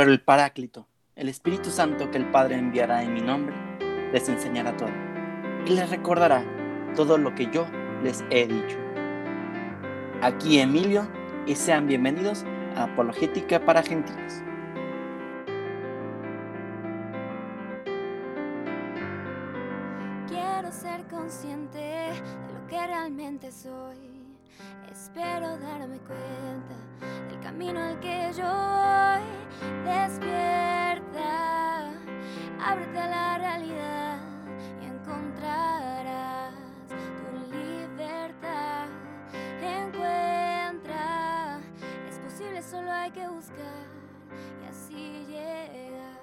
Pero el Paráclito, el Espíritu Santo que el Padre enviará en mi nombre, les enseñará todo y les recordará todo lo que yo les he dicho. Aquí Emilio y sean bienvenidos a Apologética para Gentiles. Quiero ser consciente de lo que realmente soy. Espero darme cuenta del camino al que yo voy. Despierta, ábrete a la realidad y encontrarás tu libertad. Encuentra, es posible, solo hay que buscar y así llegar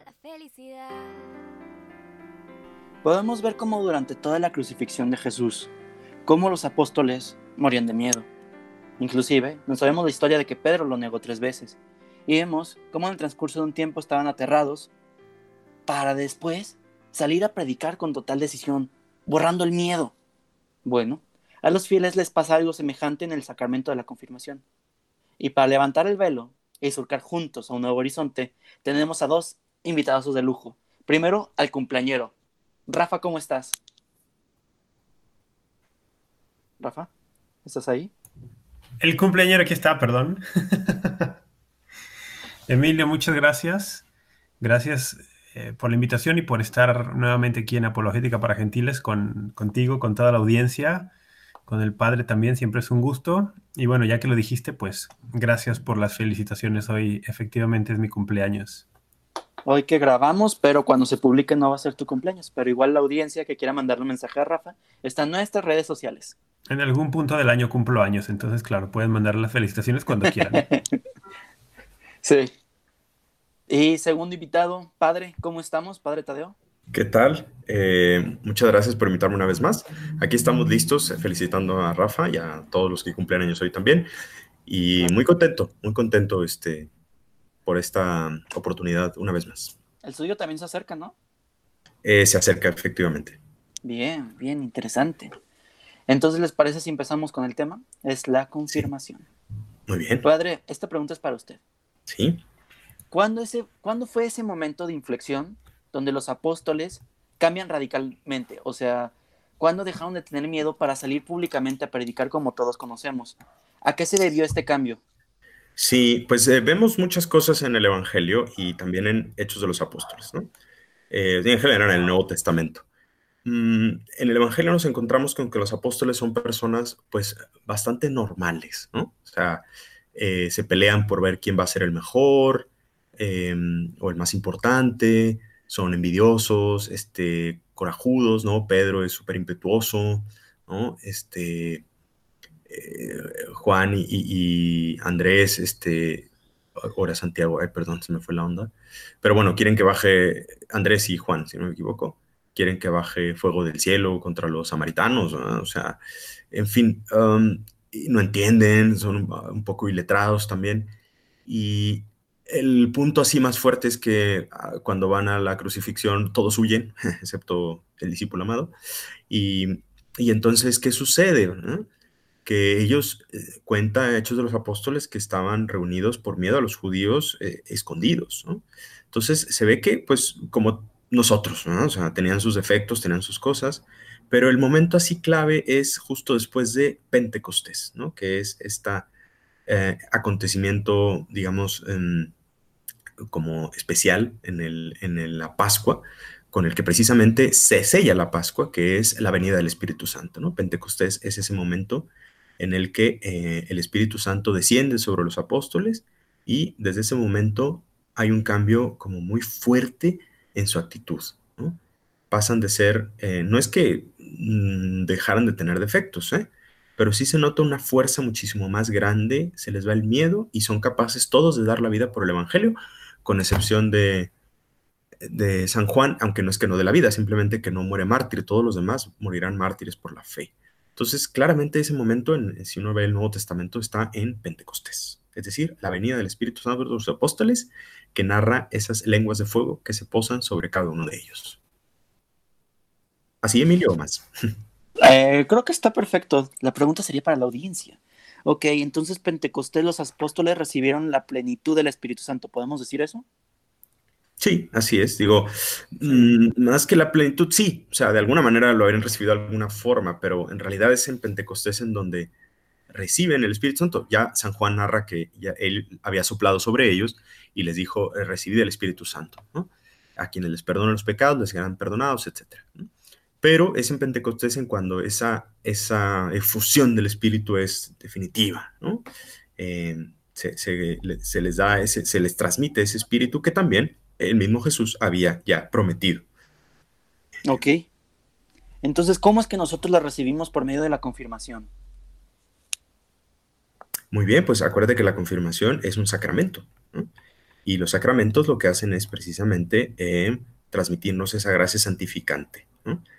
a la felicidad. Podemos ver cómo durante toda la crucifixión de Jesús, cómo los apóstoles morían de miedo. Inclusive, no sabemos la historia de que Pedro lo negó tres veces. Y vemos cómo en el transcurso de un tiempo estaban aterrados para después salir a predicar con total decisión, borrando el miedo. Bueno, a los fieles les pasa algo semejante en el sacramento de la confirmación. Y para levantar el velo y surcar juntos a un nuevo horizonte, tenemos a dos invitados de lujo. Primero, al cumpleañero. Rafa, ¿cómo estás? Rafa, ¿estás ahí? El cumpleañero aquí está, perdón. Emilio, muchas gracias. Gracias eh, por la invitación y por estar nuevamente aquí en Apologética para Gentiles con, contigo, con toda la audiencia, con el padre también, siempre es un gusto. Y bueno, ya que lo dijiste, pues gracias por las felicitaciones. Hoy efectivamente es mi cumpleaños. Hoy que grabamos, pero cuando se publique no va a ser tu cumpleaños. Pero igual la audiencia que quiera mandarle un mensaje a Rafa está en nuestras redes sociales. En algún punto del año cumplo años, entonces claro, pueden mandar las felicitaciones cuando quieran. sí. Y segundo invitado, padre, ¿cómo estamos, padre Tadeo? ¿Qué tal? Eh, muchas gracias por invitarme una vez más. Aquí estamos listos, eh, felicitando a Rafa y a todos los que cumplen años hoy también. Y muy contento, muy contento este, por esta oportunidad una vez más. El suyo también se acerca, ¿no? Eh, se acerca, efectivamente. Bien, bien, interesante. Entonces, ¿les parece si empezamos con el tema? Es la confirmación. Muy bien. Padre, esta pregunta es para usted. Sí. ¿Cuándo, ese, ¿Cuándo fue ese momento de inflexión donde los apóstoles cambian radicalmente? O sea, ¿cuándo dejaron de tener miedo para salir públicamente a predicar como todos conocemos? ¿A qué se debió este cambio? Sí, pues eh, vemos muchas cosas en el Evangelio y también en Hechos de los Apóstoles, ¿no? Eh, en general en el Nuevo Testamento. Mm, en el Evangelio nos encontramos con que los apóstoles son personas, pues, bastante normales, ¿no? O sea, eh, se pelean por ver quién va a ser el mejor eh, o el más importante, son envidiosos, este, corajudos, ¿no? Pedro es súper impetuoso, ¿no? Este, eh, Juan y, y, Andrés, este, ahora Santiago, ay, perdón, se me fue la onda, pero bueno, quieren que baje Andrés y Juan, si no me equivoco, quieren que baje fuego del cielo contra los samaritanos, ¿no? o sea, en fin, um, no entienden, son un, poco iletrados también, y el punto así más fuerte es que uh, cuando van a la crucifixión todos huyen, excepto el discípulo amado, y, y entonces, ¿qué sucede? que ellos eh, cuenta Hechos de los Apóstoles que estaban reunidos por miedo a los judíos eh, escondidos. Entonces se ve que, pues, como nosotros, ¿no? o sea, tenían sus defectos, tenían sus cosas, pero el momento así clave es justo después de Pentecostés, ¿no? que es este acontecimiento, digamos, en, como especial en, el, en la Pascua, con el que precisamente se sella la Pascua, que es la venida del Espíritu Santo. ¿no? Pentecostés es ese momento en el que eh, el Espíritu Santo desciende sobre los apóstoles y desde ese momento hay un cambio como muy fuerte en su actitud. ¿no? Pasan de ser, eh, no es que mmm, dejaran de tener defectos, ¿eh? pero sí se nota una fuerza muchísimo más grande, se les va el miedo y son capaces todos de dar la vida por el Evangelio, con excepción de, de San Juan, aunque no es que no de la vida, simplemente que no muere mártir, todos los demás morirán mártires por la fe. Entonces, claramente ese momento, en, si uno ve el Nuevo Testamento, está en Pentecostés, es decir, la venida del Espíritu Santo de los apóstoles, que narra esas lenguas de fuego que se posan sobre cada uno de ellos. ¿Así, Emilio, o más? Eh, creo que está perfecto. La pregunta sería para la audiencia. Ok, entonces Pentecostés los apóstoles recibieron la plenitud del Espíritu Santo, ¿podemos decir eso? Sí, así es. Digo, mm, más que la plenitud, sí. O sea, de alguna manera lo habrían recibido de alguna forma, pero en realidad es en Pentecostés en donde reciben el Espíritu Santo. Ya San Juan narra que él había soplado sobre ellos y les dijo, eh, recibid el Espíritu Santo. A quienes les perdonan los pecados, les serán perdonados, etc. Pero es en Pentecostés en cuando esa, esa efusión del Espíritu es definitiva. Eh, se, les da se les transmite ese Espíritu que también el mismo Jesús había ya prometido. Ok. Entonces, ¿cómo es que nosotros la recibimos por medio de la confirmación? Muy bien, pues acuérdate que la confirmación es un sacramento. Y los sacramentos lo que hacen es precisamente eh, transmitirnos esa gracia santificante.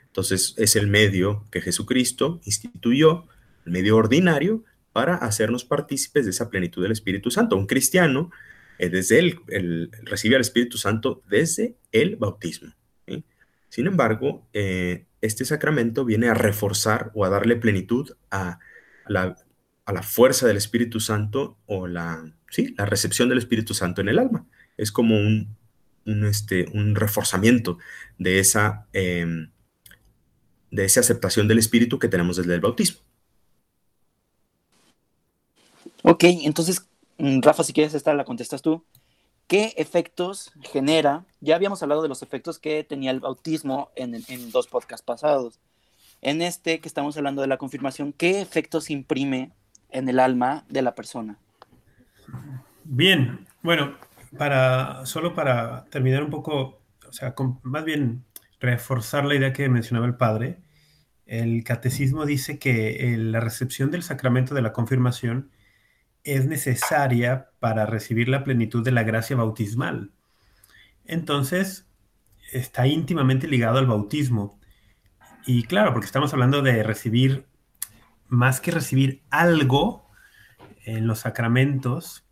Entonces, es el medio que Jesucristo instituyó, el medio ordinario, para hacernos partícipes de esa plenitud del Espíritu Santo. Un cristiano eh, desde el, recibe al Espíritu Santo desde el bautismo. Sin embargo, eh, este sacramento viene a reforzar o a darle plenitud a la, fuerza del Espíritu Santo o la, sí, la recepción del Espíritu Santo en el alma. Es como un, este, un reforzamiento de esa, em, de aceptación del Espíritu que tenemos desde el bautismo. Ok, entonces Mm, Rafa, si quieres esta la contestas tú. ¿Qué efectos genera? Ya habíamos hablado de los efectos que tenía el bautismo en, dos podcasts pasados. En este que estamos hablando de la confirmación, ¿qué efectos imprime en el alma de la persona? Bien, bueno, para, solo para terminar un poco, o sea, más bien reforzar la idea que mencionaba el padre, el catecismo dice que la recepción del sacramento de la confirmación es necesaria para recibir la plenitud de la gracia bautismal. Entonces, está íntimamente ligado al bautismo. Y claro, porque estamos hablando de recibir, más que recibir algo en los sacramentos,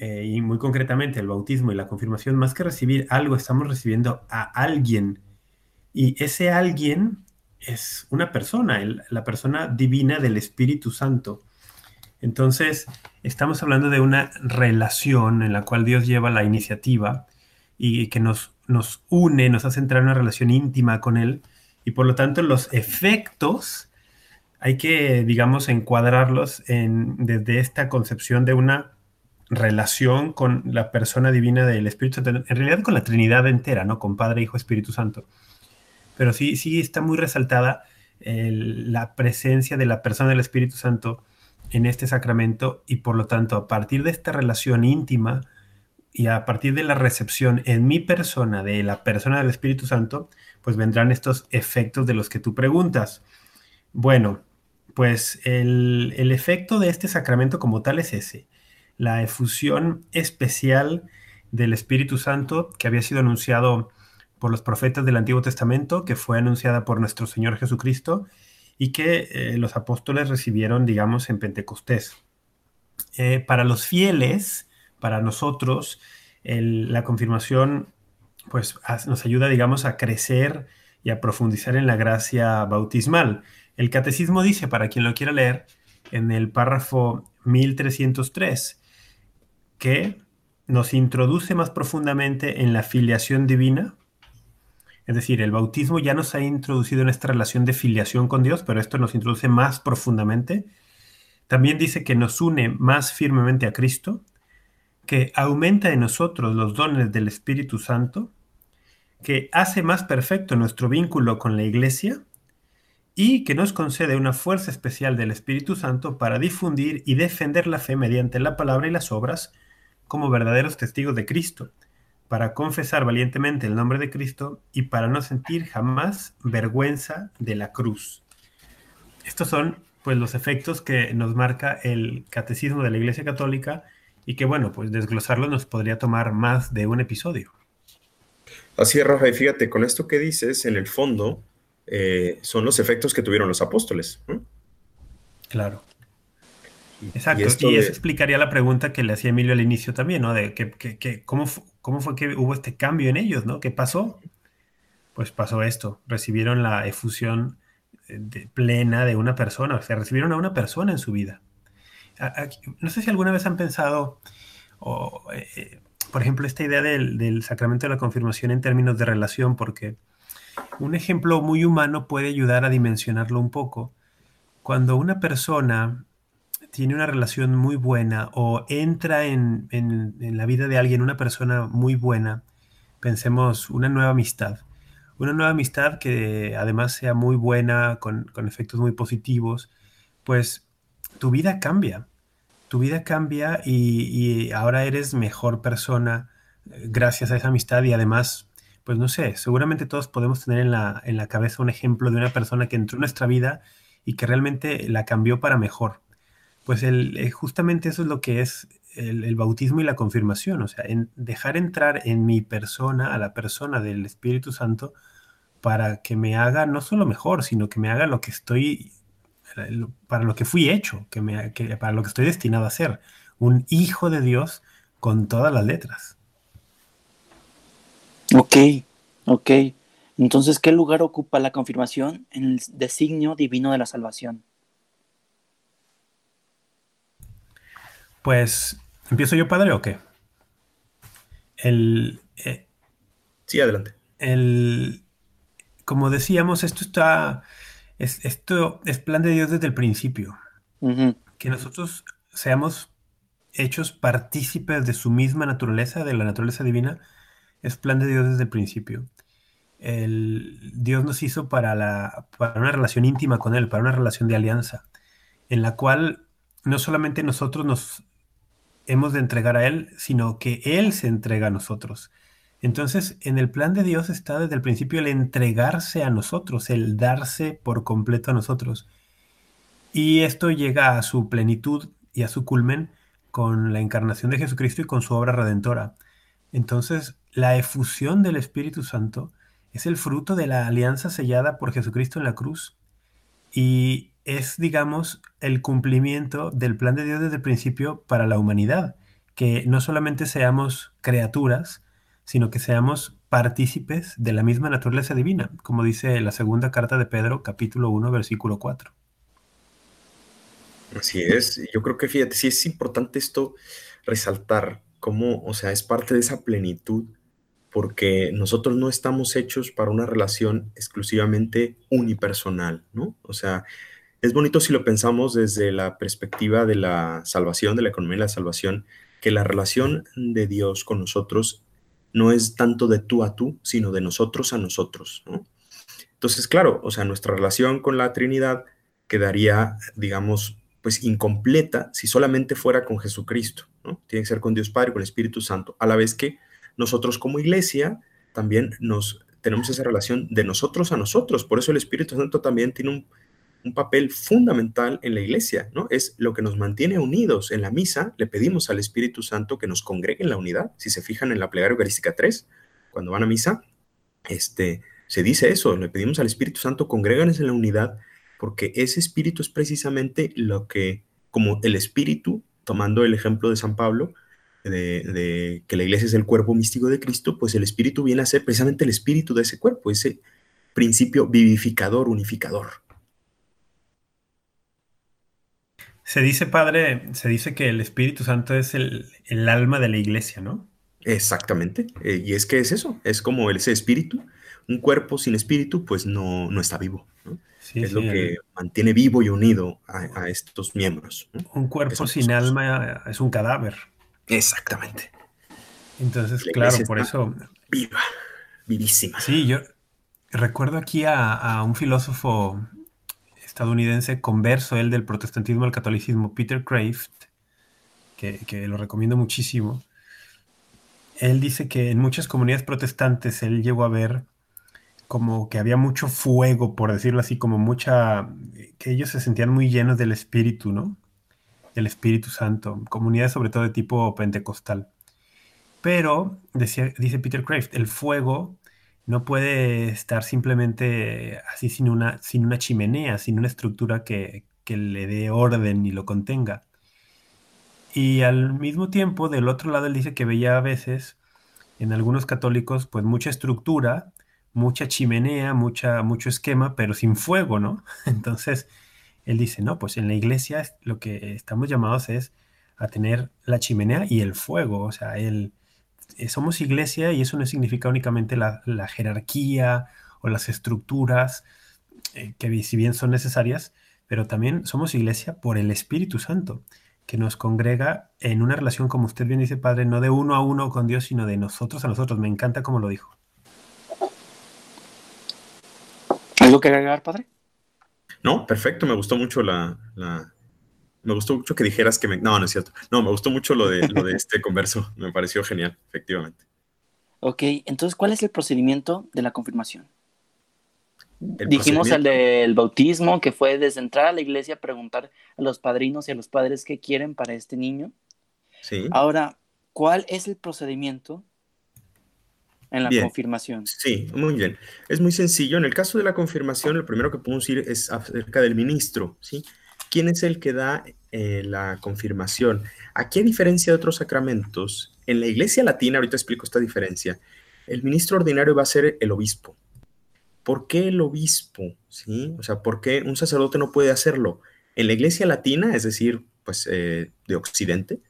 eh, y muy concretamente el bautismo y la confirmación, más que recibir algo, estamos recibiendo a alguien. Y ese alguien es una persona, la persona divina del Espíritu Santo. Entonces, estamos hablando de una relación en la cual Dios lleva la iniciativa y que nos, nos une, nos hace entrar en una relación íntima con Él. Y por lo tanto, los efectos hay que, digamos, encuadrarlos en, desde esta concepción de una relación con la persona divina del Espíritu Santo, en realidad con la Trinidad entera, ¿no? Con Padre, Hijo, Espíritu Santo. Pero sí, sí está muy resaltada la presencia de la persona del Espíritu Santo en este sacramento y por lo tanto a partir de esta relación íntima y a partir de la recepción en mi persona de la persona del Espíritu Santo, pues vendrán estos efectos de los que tú preguntas. Bueno, pues el, el efecto de este sacramento como tal es ese, la efusión especial del Espíritu Santo que había sido anunciado por los profetas del Antiguo Testamento, que fue anunciada por nuestro Señor Jesucristo y que eh, los apóstoles recibieron, digamos, en Pentecostés. Eh, para los fieles, para nosotros, la confirmación pues nos ayuda, digamos, a crecer y a profundizar en la gracia bautismal. El catecismo dice, para quien lo quiera leer, en el párrafo 1303, que nos introduce más profundamente en la filiación divina, es decir, el bautismo ya nos ha introducido en esta relación de filiación con Dios, pero esto nos introduce más profundamente. También dice que nos une más firmemente a Cristo, que aumenta en nosotros los dones del Espíritu Santo, que hace más perfecto nuestro vínculo con la Iglesia y que nos concede una fuerza especial del Espíritu Santo para difundir y defender la fe mediante la palabra y las obras como verdaderos testigos de Cristo para confesar valientemente el nombre de Cristo y para no sentir jamás vergüenza de la cruz. Estos son pues los efectos que nos marca el catecismo de la Iglesia Católica y que bueno, pues desglosarlo nos podría tomar más de un episodio. Así es, Rafa, y fíjate, con esto que dices, en el fondo, eh, son los efectos que tuvieron los apóstoles. Claro. Exacto, y, eso explicaría la pregunta que le hacía Emilio al inicio también, ¿no? De que, que, cómo, cómo fue que hubo este cambio en ellos, ¿no? ¿Qué pasó? Pues pasó esto, recibieron la efusión eh, plena de una persona, o sea, recibieron a una persona en su vida. no sé si alguna vez han pensado, eh, por ejemplo, esta idea del, sacramento de la confirmación en términos de relación, porque un ejemplo muy humano puede ayudar a dimensionarlo un poco. Cuando una persona tiene una relación muy buena o entra en, la vida de alguien una persona muy buena, pensemos una nueva amistad, una nueva amistad que además sea muy buena, con, con efectos muy positivos, pues tu vida cambia. Tu vida cambia y, ahora eres mejor persona eh, gracias a esa amistad y además, pues no sé, seguramente todos podemos tener en la, en la cabeza un ejemplo de una persona que entró en nuestra vida y que realmente la cambió para mejor. Pues el, eh, justamente eso es lo que es el, bautismo y la confirmación, o sea, dejar entrar en mi persona, a la persona del Espíritu Santo, para que me haga no solo mejor, sino que me haga lo que estoy para lo que fui hecho, que me, para lo que estoy destinado a ser, un hijo de Dios con todas las letras. Ok, ok. Entonces, ¿qué lugar ocupa la confirmación en el designio divino de la salvación? Pues, ¿empiezo yo, padre, o qué? El. Eh, sí, adelante. El. Como decíamos, esto está esto es plan de Dios desde el principio. Que nosotros seamos hechos partícipes de su misma naturaleza, de la naturaleza divina, es plan de Dios desde el principio. El, Dios nos hizo para, la, para una relación íntima con Él, para una relación de alianza, en la cual no solamente nosotros nos hemos de entregar a Él, sino que Él se entrega a nosotros. Entonces, en el plan de Dios está desde el principio el entregarse a nosotros, el darse por completo a nosotros. Y esto llega a su plenitud y a su culmen con la encarnación de Jesucristo y con su obra redentora. Entonces, la efusión del Espíritu Santo es el fruto de la alianza sellada por Jesucristo en la cruz y es, digamos, el cumplimiento del plan de Dios desde el principio para la humanidad, que no solamente seamos criaturas, sino que seamos partícipes de la misma naturaleza divina, como dice la segunda carta de Pedro, capítulo 1, versículo 4. Así es, yo creo que fíjate, sí es importante esto resaltar cómo, o sea, es parte de esa plenitud, porque nosotros no estamos hechos para una relación exclusivamente unipersonal, ¿no? O sea, es bonito si lo pensamos desde la perspectiva de la salvación, de la economía de la salvación, que la relación de Dios con nosotros no es tanto de tú a tú, sino de nosotros a nosotros. Entonces, claro, o sea, nuestra relación con la Trinidad quedaría, digamos, pues incompleta si solamente fuera con Jesucristo, ¿no? Tiene que ser con Dios Padre, con el Espíritu Santo, a la vez que nosotros como iglesia también nos tenemos esa relación de nosotros a nosotros, por eso el Espíritu Santo también tiene un un papel fundamental en la iglesia, ¿no? Es lo que nos mantiene unidos. En la misa le pedimos al Espíritu Santo que nos congregue en la unidad. Si se fijan en la plegaria eucarística 3, cuando van a misa, este, se dice eso, le pedimos al Espíritu Santo, congréganos en la unidad, porque ese espíritu es precisamente lo que, como el espíritu, tomando el ejemplo de San Pablo, de, de, que la iglesia es el cuerpo místico de Cristo, pues el espíritu viene a ser precisamente el espíritu de ese cuerpo, ese principio vivificador, unificador. Se dice, padre, se dice que el Espíritu Santo es el, alma de la iglesia, ¿no? Exactamente. Eh, y es que es eso, es como ese espíritu. Un cuerpo sin espíritu, pues no, no está vivo. es lo que mantiene vivo y unido a, estos miembros. Un cuerpo sin alma es un cadáver. Exactamente. Entonces, claro, por eso. Viva, vivísima. Sí, yo recuerdo aquí a un filósofo estadounidense converso, él del protestantismo al catolicismo, Peter Kraft, que, lo recomiendo muchísimo, él dice que en muchas comunidades protestantes él llegó a ver como que había mucho fuego, por decirlo así, como mucha, que ellos se sentían muy llenos del Espíritu, ¿no? Del Espíritu Santo, comunidades sobre todo de tipo pentecostal. Pero, decía, dice Peter Kraft, el fuego no puede estar simplemente así sin una, sin una chimenea, sin una estructura que, le dé orden y lo contenga. Y al mismo tiempo, del otro lado, él dice que veía a veces en algunos católicos, pues mucha estructura, mucha chimenea, mucha, mucho esquema, pero sin fuego, ¿no? Entonces, él dice, no, pues en la iglesia lo que estamos llamados es a tener la chimenea y el fuego, o sea, el, eh, somos iglesia y eso no significa únicamente la, jerarquía o las estructuras, eh, que si bien son necesarias, pero también somos iglesia por el Espíritu Santo, que nos congrega en una relación, como usted bien dice, Padre, no de uno a uno con Dios, sino de nosotros a nosotros. Me encanta como lo dijo. ¿Algo que agregar, Padre? No, perfecto, me gustó mucho la, me gustó mucho que dijeras que me... No, no es cierto. No, me gustó mucho lo de, lo de este converso. Me pareció genial, efectivamente. Ok, entonces, ¿cuál es el procedimiento de la confirmación? Dijimos el del bautismo, que fue desde entrar a la iglesia preguntar a los padrinos y a los padres qué quieren para este niño. Sí. Ahora, ¿cuál es el procedimiento en la confirmación? Sí, muy bien. Es muy sencillo. En el caso de la confirmación, lo primero que podemos decir es acerca del ministro, ¿sí? ¿Quién es el que da eh, la confirmación? Aquí, a diferencia de otros sacramentos, en la iglesia latina, ahorita explico esta diferencia, el ministro ordinario va a ser el obispo. ¿Por qué el obispo? ¿Sí? O sea, ¿por qué un sacerdote no puede hacerlo? En la iglesia latina, es decir, pues eh, de Occidente,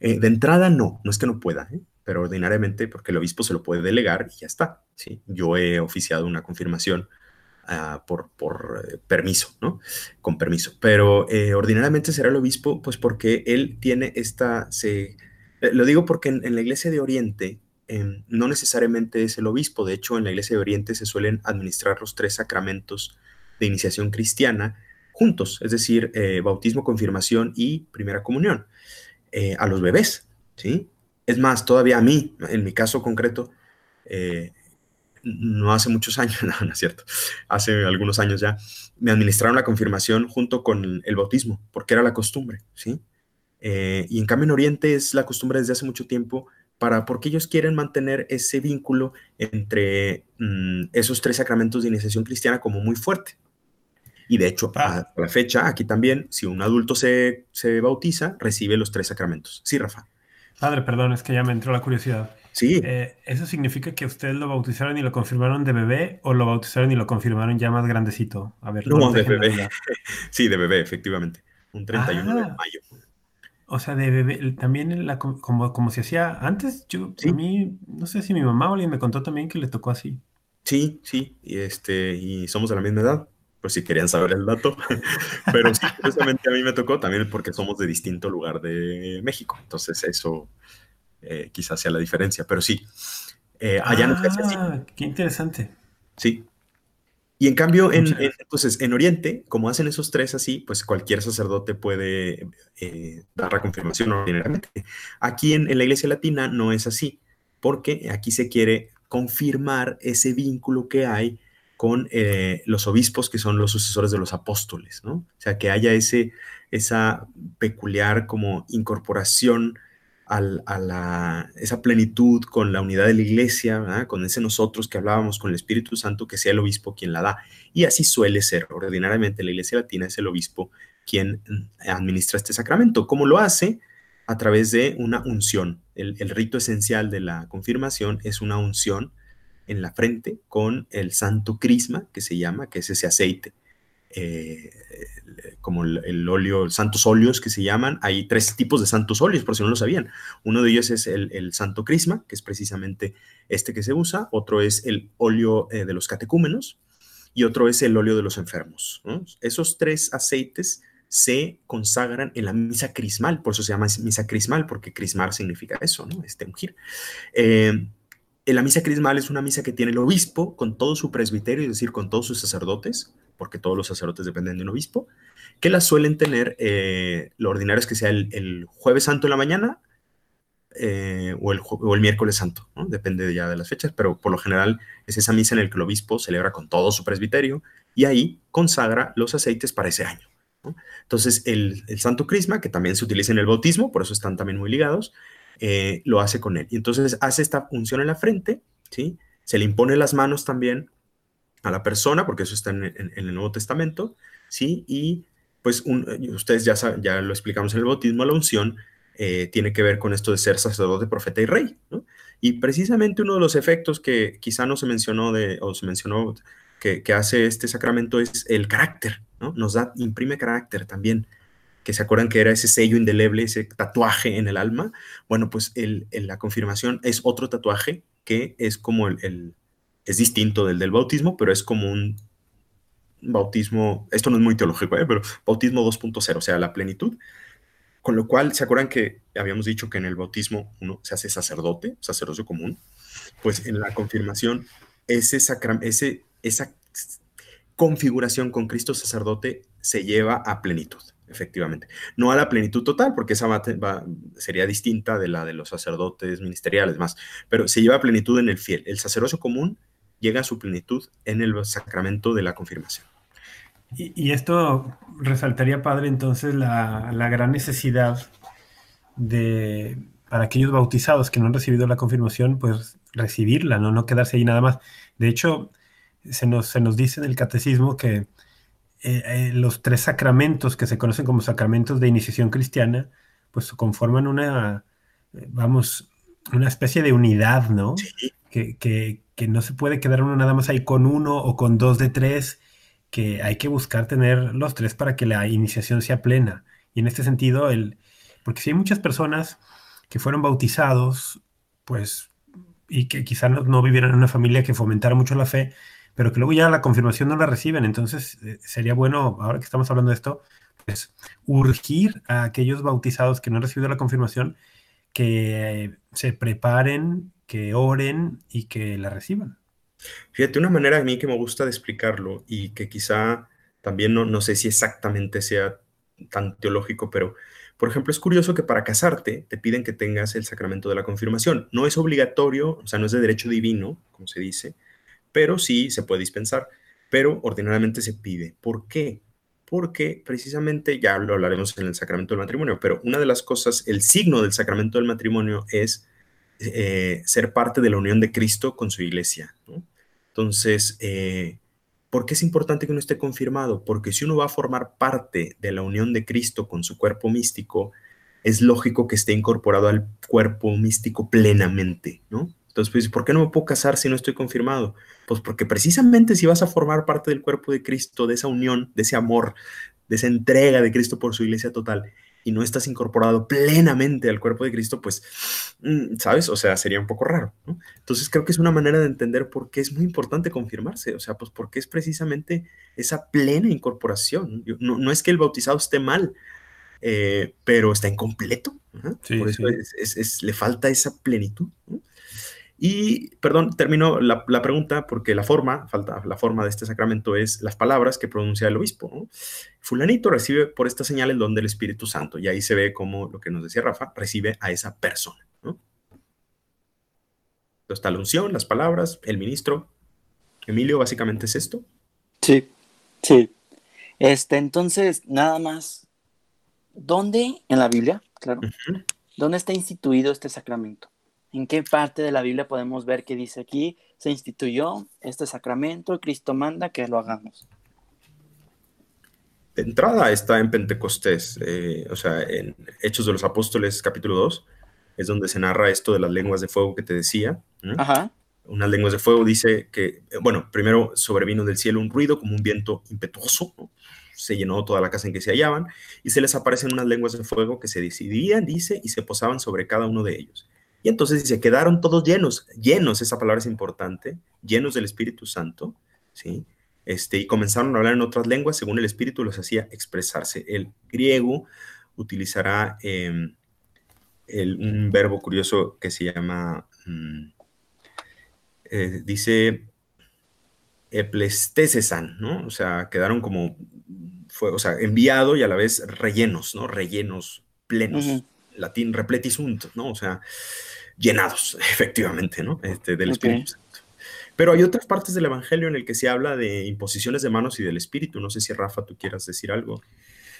eh, de entrada no, no es que no pueda, pero ordinariamente porque el obispo se lo puede delegar y ya está. ¿sí? Yo he oficiado una confirmación Ah, por, por eh, permiso, ¿no? Con permiso. Pero eh, ordinariamente será el obispo, pues porque él tiene esta, se, eh, lo digo porque en, la iglesia de Oriente em, no necesariamente es el obispo, de hecho en la iglesia de Oriente se suelen administrar los tres sacramentos de iniciación cristiana juntos, es decir, bautismo, confirmación y primera comunión, a los bebés, ¿sí? Es más, todavía a mí, en mi caso concreto, no hace muchos años, no, no es cierto, hace algunos años ya, me administraron la confirmación junto con el bautismo, porque era la costumbre, ¿sí? Eh, y en cambio en Oriente es la costumbre desde hace mucho tiempo, para, porque ellos quieren mantener ese vínculo entre mm, esos tres sacramentos de iniciación cristiana como muy fuerte. Y de hecho, a la fecha, aquí también, si un adulto se, se bautiza, recibe los tres sacramentos. Sí, Rafa. Padre, perdón, es que ya me entró la curiosidad. Sí. Eh, ¿Eso significa que ustedes lo bautizaron y lo confirmaron de bebé o lo bautizaron y lo confirmaron ya más grandecito? A ver, no, de bebé. sí, de bebé, efectivamente. Un 31 de ah. mayo. O sea, de bebé, también la, como, como se hacía antes, yo, a mí, no sé si mi mamá o alguien me contó también que le tocó así. Sí, sí, y, este, y somos de la misma edad, por si querían saber el dato. Pero sí, precisamente a mí me tocó también porque somos de distinto lugar de México. Entonces eso eh, quizás sea la diferencia, pero sí. Eh, allá no se hace así. Ah, qué interesante. Sí. Y en cambio, en, entonces, en Oriente, como hacen esos tres así, pues cualquier sacerdote puede eh, dar la confirmación ordinariamente. Aquí en, la Iglesia Latina no es así, porque aquí se quiere confirmar ese vínculo que hay con los obispos que son los sucesores de los apóstoles, ¿no? O sea, que haya ese, esa peculiar como incorporación a la, esa plenitud con la unidad de la iglesia, con ese nosotros que hablábamos con el Espíritu Santo, que sea el obispo quien la da. Y así suele ser. Ordinariamente la iglesia latina es el obispo quien administra este sacramento. ¿Cómo lo hace? A través de una unción. El, el rito esencial de la confirmación es una unción en la frente con el santo crisma, que se llama, que es ese aceite eh, como el, óleo, santos óleos que se llaman. Hay tres tipos de santos óleos, por si no lo sabían. Uno de ellos es el, santo crisma, que es precisamente este que se usa. Otro es el óleo eh, de los catecúmenos y otro es el óleo de los enfermos. Esos tres aceites se consagran en la misa crismal, por eso se llama misa crismal, porque crismar significa eso, ¿no? Este ungir. Eh, la misa crismal es una misa que tiene el obispo con todo su presbiterio, es decir, con todos sus sacerdotes, porque todos los sacerdotes dependen de un obispo, que la suelen tener, eh, lo ordinario es que sea el, jueves santo en la mañana eh, o, el, miércoles santo, depende ya de las fechas, pero por lo general es esa misa en la que el obispo celebra con todo su presbiterio y ahí consagra los aceites para ese año. Entonces, el, santo crisma, que también se utiliza en el bautismo, por eso están también muy ligados, eh, lo hace con él. Y entonces hace esta función en la frente, ¿sí? Se le impone las manos también a la persona, porque eso está en, el Nuevo Testamento, ¿sí? Y pues eh, ustedes ya, ya lo explicamos en el bautismo, la unción eh, tiene que ver con esto de ser sacerdote, profeta y rey, ¿no? Y precisamente uno de los efectos que quizá no se mencionó de, o se mencionó que, hace este sacramento es el carácter, ¿no? Nos da, imprime carácter también, que se acuerdan que era ese sello indeleble, ese tatuaje en el alma. Bueno, pues el, la confirmación es otro tatuaje que es como el, es distinto del del bautismo, pero es como un bautismo, esto no es muy teológico, ¿eh? pero bautismo 2.0, o sea, la plenitud. Con lo cual, ¿se acuerdan que habíamos dicho que en el bautismo uno se hace sacerdote, sacerdocio común? Pues en la confirmación, ese, ese esa configuración con Cristo sacerdote se lleva a plenitud, efectivamente. No a la plenitud total, porque esa va, sería distinta de la de los sacerdotes ministeriales más, pero se lleva plenitud en el fiel. El sacerdocio común llega a su plenitud en el sacramento de la confirmación. Y, esto resaltaría, Padre, entonces la, la, gran necesidad de, para aquellos bautizados que no han recibido la confirmación, pues recibirla, no, no quedarse ahí nada más. De hecho, se nos, se nos dice en el catecismo que eh, eh, los tres sacramentos que se conocen como sacramentos de iniciación cristiana, pues conforman una, eh, vamos, una especie de unidad, ¿no? Que, que, que, no se puede quedar uno nada más ahí con uno o con dos de tres, que hay que buscar tener los tres para que la iniciación sea plena. Y en este sentido, el, porque si hay muchas personas que fueron bautizados, pues, y que quizás no, no vivieran en una familia que fomentara mucho la fe, pero que luego ya la confirmación no la reciben. Entonces, eh, sería bueno, ahora que estamos hablando de esto, pues urgir a aquellos bautizados que no han recibido la confirmación que se preparen, que oren y que la reciban. Fíjate, una manera a mí que me gusta de explicarlo y que quizá también no, no sé si exactamente sea tan teológico, pero por ejemplo, es curioso que para casarte te piden que tengas el sacramento de la confirmación. No es obligatorio, o sea, no es de derecho divino, como se dice, pero sí se puede dispensar, pero ordinariamente se pide. ¿Por qué? Porque precisamente, ya lo hablaremos en el sacramento del matrimonio, pero una de las cosas, el signo del sacramento del matrimonio es eh, ser parte de la unión de Cristo con su iglesia. Entonces, eh, ¿por qué es importante que uno esté confirmado? Porque si uno va a formar parte de la unión de Cristo con su cuerpo místico, es lógico que esté incorporado al cuerpo místico plenamente, ¿no? Entonces, pues, ¿por qué no me puedo casar si no estoy confirmado? Pues porque precisamente si vas a formar parte del cuerpo de Cristo, de esa unión, de ese amor, de esa entrega de Cristo por su iglesia total, y no estás incorporado plenamente al cuerpo de Cristo, pues, mm, ¿sabes? O sea, sería un poco raro, ¿no? Entonces creo que es una manera de entender por qué es muy importante confirmarse, o sea, pues porque es precisamente esa plena incorporación. No, es que el bautizado esté mal, eh, pero está incompleto. por eso le falta esa plenitud. ¿no? Y, perdón, termino la, pregunta porque la forma, falta la forma de este sacramento es las palabras que pronuncia el obispo. Fulanito recibe por esta señal el don del Espíritu Santo y ahí se ve como lo que nos decía Rafa, recibe a esa persona. ¿no? Entonces está la unción, las palabras, el ministro. Emilio, básicamente es esto. Sí, sí. Este, entonces, nada más, ¿dónde en la Biblia, claro, dónde está instituido este sacramento? ¿En qué parte de la Biblia podemos ver que dice aquí se instituyó este sacramento, Cristo manda que lo hagamos? De entrada está en Pentecostés, eh, o sea, en Hechos de los Apóstoles capítulo 2, es donde se narra esto de las lenguas de fuego que te decía. Ajá. Unas lenguas de fuego dice que, eh, bueno, primero sobrevino del cielo un ruido como un viento impetuoso, se llenó toda la casa en que se hallaban, y se les aparecen unas lenguas de fuego que se decidían, dice, y se posaban sobre cada uno de ellos. Y entonces se quedaron todos llenos, llenos, esa palabra es importante, llenos del Espíritu Santo, ¿sí? Este, y comenzaron a hablar en otras lenguas según el Espíritu los hacía expresarse. El griego utilizará em, un verbo curioso que se llama, mm, eh, dice, eplestesesan, ¿no? O sea, quedaron como, fue, o sea, enviado y a la vez rellenos, ¿no? Rellenos, plenos. Latín repletisunt, ¿no? O sea, llenados, efectivamente, ¿no? Este, del Espíritu Santo. Pero hay otras partes del Evangelio en el que se habla de imposiciones de manos y del Espíritu. No sé si Rafa, tú quieras decir algo.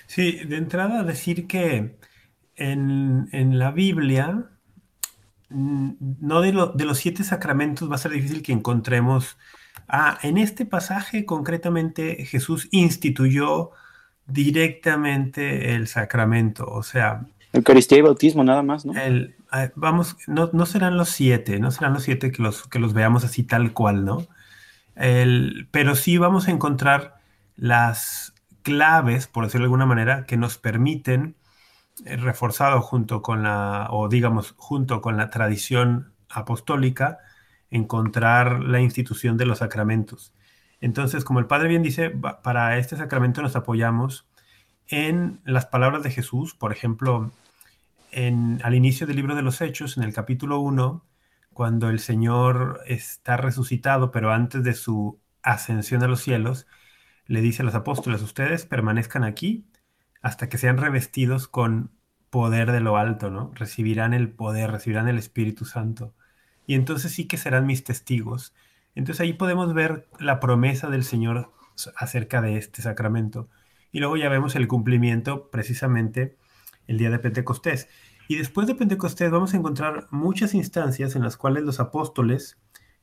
Sí, de entrada decir que en, la Biblia, mm, no de, de, los siete sacramentos va a ser difícil que encontremos. Ah, en este pasaje concretamente Jesús instituyó directamente el sacramento, o sea... Eucaristía y bautismo nada más, ¿no? El, vamos, no, serán los siete, no serán los siete que los, que los veamos así tal cual, ¿no? pero sí vamos a encontrar las claves, por decirlo de alguna manera, que nos permiten, eh, reforzado junto con la, o digamos, junto con la tradición apostólica, encontrar la institución de los sacramentos. Entonces, como el Padre bien dice, para este sacramento nos apoyamos en las palabras de Jesús, por ejemplo, en, al inicio del libro de los Hechos, en el capítulo 1, cuando el Señor está resucitado, pero antes de su ascensión a los cielos, le dice a los apóstoles, ustedes permanezcan aquí hasta que sean revestidos con poder de lo alto, ¿no? Recibirán el poder, recibirán el Espíritu Santo. Y entonces sí que serán mis testigos. Entonces ahí podemos ver la promesa del Señor acerca de este sacramento. Y luego ya vemos el cumplimiento precisamente el día de Pentecostés. Y después de Pentecostés vamos a encontrar muchas instancias en las cuales los apóstoles,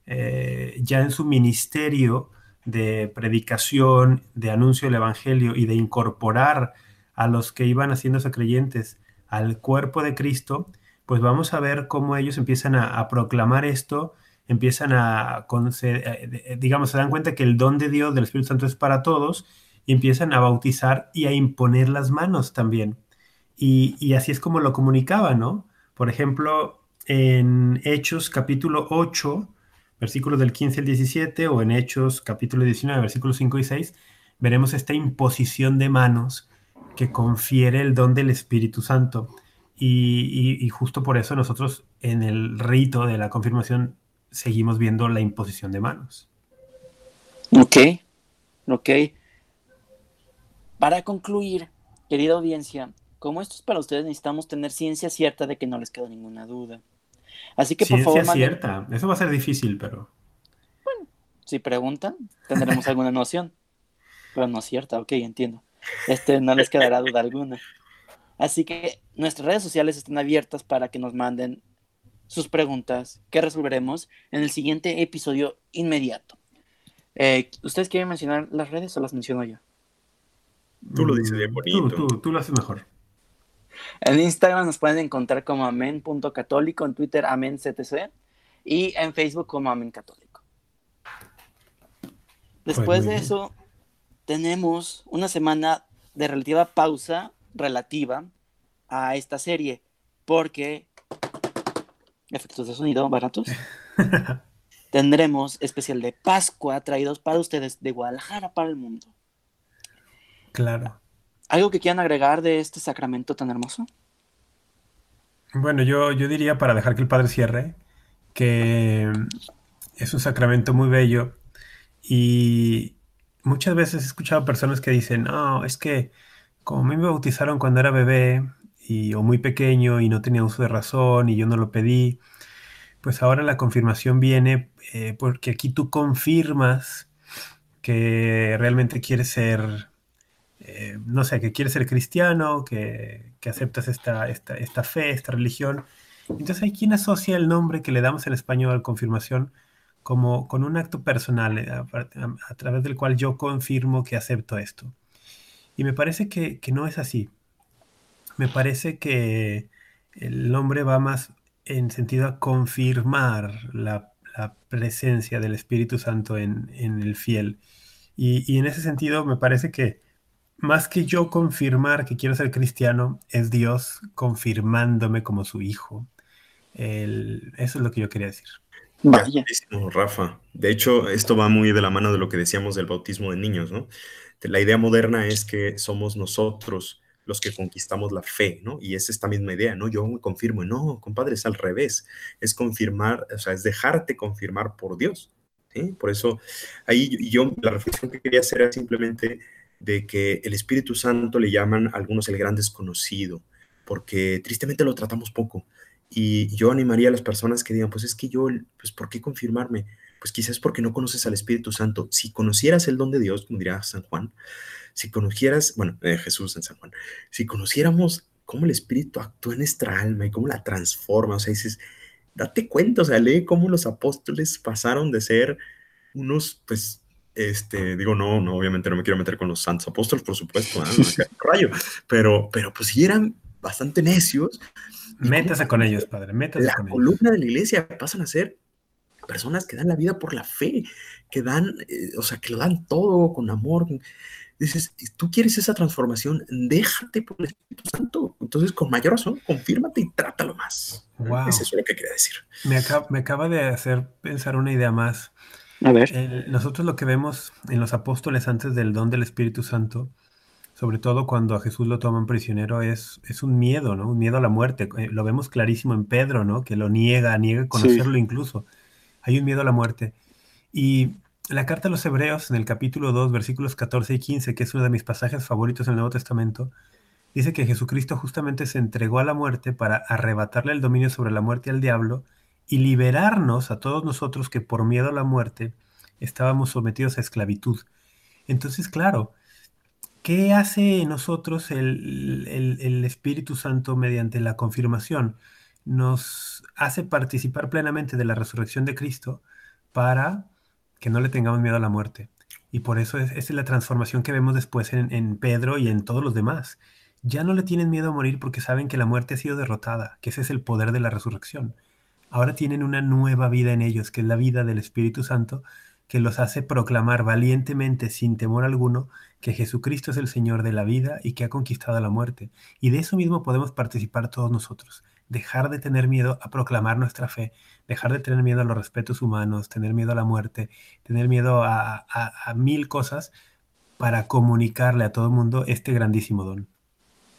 eh, ya en su ministerio de predicación, de anuncio del Evangelio y de incorporar a los que iban haciéndose creyentes al cuerpo de Cristo, pues vamos a ver cómo ellos empiezan a, proclamar esto, empiezan a, eh, digamos, se dan cuenta que el don de Dios, del Espíritu Santo, es para todos, y empiezan a bautizar y a imponer las manos también. Y, así es como lo comunicaba, ¿no? Por ejemplo, en Hechos capítulo 8, versículos del 15 al 17, o en Hechos capítulo 19, versículos 5 y 6, veremos esta imposición de manos que confiere el don del Espíritu Santo. Y, y, justo por eso nosotros en el rito de la confirmación seguimos viendo la imposición de manos. Ok, ok. Para concluir, querida audiencia, como esto es para ustedes, necesitamos tener ciencia cierta de que no les queda ninguna duda. Así que por favor. Ciencia cierta. Eso va a ser difícil, pero. Bueno, si preguntan, tendremos alguna noción. Pero no es cierta, ok, entiendo. Este no les quedará duda alguna. Así que nuestras redes sociales están abiertas para que nos manden sus preguntas que resolveremos en el siguiente episodio inmediato. Eh, ¿Ustedes quieren mencionar las redes o las menciono yo? Tú lo dices bien bonito. Tú, tú, tú lo haces mejor. En Instagram nos pueden encontrar como amen.católico, en Twitter amenctc y en Facebook como Amen Católico. Después pues de eso, tenemos una semana de relativa pausa relativa a esta serie, porque efectos de sonido baratos. tendremos especial de Pascua traídos para ustedes de Guadalajara para el mundo. Claro. ¿Algo que quieran agregar de este sacramento tan hermoso? Bueno, yo, yo diría, para dejar que el Padre cierre, que es un sacramento muy bello y muchas veces he escuchado personas que dicen, no, es que como a mí me bautizaron cuando era bebé y, o muy pequeño y no tenía uso de razón y yo no lo pedí, pues ahora la confirmación viene eh, porque aquí tú confirmas que realmente quieres ser eh, no sé, que quieres ser cristiano, que, aceptas esta, esta, fe, esta religión. Entonces hay quien asocia el nombre que le damos en español, confirmación, como con un acto personal, eh, a, través del cual yo confirmo que acepto esto. Y me parece que, no es así. Me parece que el nombre va más en sentido a confirmar la, presencia del Espíritu Santo en, el fiel. y, en ese sentido me parece que más que yo confirmar que quiero ser cristiano, es Dios confirmándome como su hijo. eso es lo que yo quería decir. Vaya. Rafa. De hecho, esto va muy de la mano de lo que decíamos del bautismo de niños, ¿no? La idea moderna es que somos nosotros los que conquistamos la fe, ¿no? Y es esta misma idea, ¿no? Yo me confirmo, no, compadre, es al revés, es confirmar, o sea, es dejarte confirmar por Dios, ¿sí? Por eso, ahí yo, la reflexión que quería hacer era simplemente de que el Espíritu Santo le llaman algunos el gran desconocido, porque tristemente lo tratamos poco. Y yo animaría a las personas que digan, pues es que yo, pues ¿por qué confirmarme? Pues quizás porque no conoces al Espíritu Santo. Si conocieras el don de Dios, como diría San Juan, si conocieras, bueno, eh, Jesús en San Juan, si conociéramos cómo el Espíritu actúa en nuestra alma y cómo la transforma, o sea, dices, date cuenta, o sea, lee cómo los apóstoles pasaron de ser unos, pues, este, digo, no, no, obviamente no me quiero meter con los santos apóstoles, por supuesto, rayo, pero, pero pues sí eran bastante necios. Métase con ellos, padre, métase la con columna de la iglesia pasan a ser personas que dan la vida por la fe, que dan, eh, o sea, que lo dan todo con amor. Dices, tú quieres esa transformación, déjate por el Espíritu Santo. Entonces, con mayor razón, confírmate y trátalo más. Wow. Eso es lo que quería decir. Me acaba, me acaba de hacer pensar una idea más. A ver. El- nosotros lo que vemos en los apóstoles antes del don del Espíritu Santo, sobre todo cuando a Jesús lo toman prisionero, es, es un miedo, ¿no? Un miedo a la muerte. Eh, Lo vemos clarísimo en Pedro, ¿no? Que lo niega, niega conocerlo incluso. Hay un miedo a la muerte. Y la carta a los Hebreos, en el capítulo 2, versículos 14 y 15, que es uno de mis pasajes favoritos en el Nuevo Testamento, dice que Jesucristo justamente se entregó a la muerte para arrebatarle el dominio sobre la muerte al diablo y liberarnos a todos nosotros que por miedo a la muerte estábamos sometidos a esclavitud. Entonces, claro, ¿qué hace nosotros el, Espíritu Santo mediante la confirmación? Nos hace participar plenamente de la resurrección de Cristo para que no le tengamos miedo a la muerte. Y por eso es, la transformación que vemos después en Pedro y en todos los demás. Ya no le tienen miedo a morir porque saben que la muerte ha sido derrotada, que ese es el poder de la resurrección. Ahora tienen una nueva vida en ellos, que es la vida del Espíritu Santo, que los hace proclamar valientemente, sin temor alguno, que Jesucristo es el Señor de la vida y que ha conquistado la muerte. Y de eso mismo podemos participar todos nosotros. Dejar de tener miedo a proclamar nuestra fe, dejar de tener miedo a los respetos humanos, tener miedo a la muerte, tener miedo a, a- mil cosas para comunicarle a todo el mundo este grandísimo don.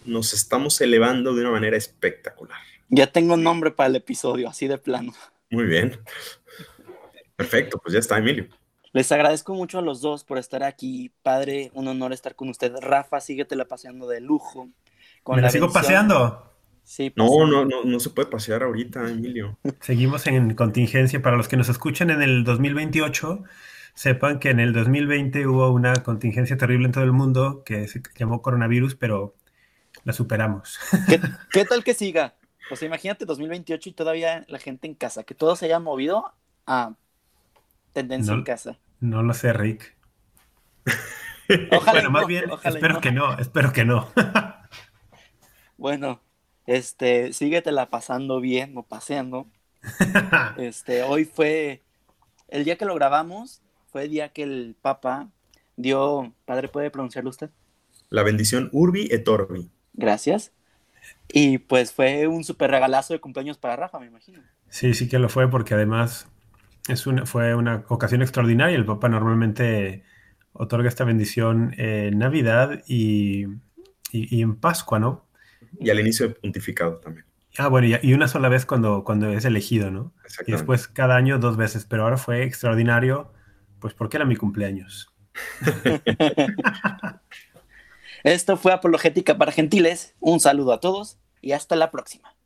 Nos estamos elevando de una manera espectacular. Ya tengo un nombre para el episodio, así de plano. Muy bien. Perfecto, pues ya está, Emilio. Les agradezco mucho a los dos por estar aquí. Padre, un honor estar con usted. Rafa, síguetela paseando de lujo. Con ¿Me la la sigo bendición- paseando? Sí, No, paseando. no, no, no se puede pasear ahorita, Emilio. Seguimos en contingencia. Para los que nos escuchan en el 2028, sepan que en el 2020 hubo una contingencia terrible en todo el mundo que se llamó coronavirus, pero la superamos. ¿Qué, qué tal que siga? O sea, imagínate 2028 y todavía la gente en casa, que todo se haya movido a tendencia No. en casa. No lo sé, Rick. Ojalá bueno, y más no, bien, espero no. que no, espero que no. Bueno, este, síguetela pasando bien o paseando. Este, hoy fue el día que lo grabamos, fue el día que el Papa dio, padre, ¿puede pronunciarlo usted? La bendición Urbi et Orbi. Gracias. Y pues fue un súper regalazo de cumpleaños para Rafa, me imagino. Sí, sí que lo fue porque además es una, fue una ocasión extraordinaria. El Papa normalmente otorga esta bendición en Navidad y, y- y en Pascua, ¿no? Y al inicio de pontificado también. Ah, bueno, y, y una sola vez cuando, cuando es elegido, ¿no? Y después cada año dos veces, pero ahora fue extraordinario, pues porque era mi cumpleaños. Esto fue Apologética para Gentiles. Un saludo a todos y hasta la próxima.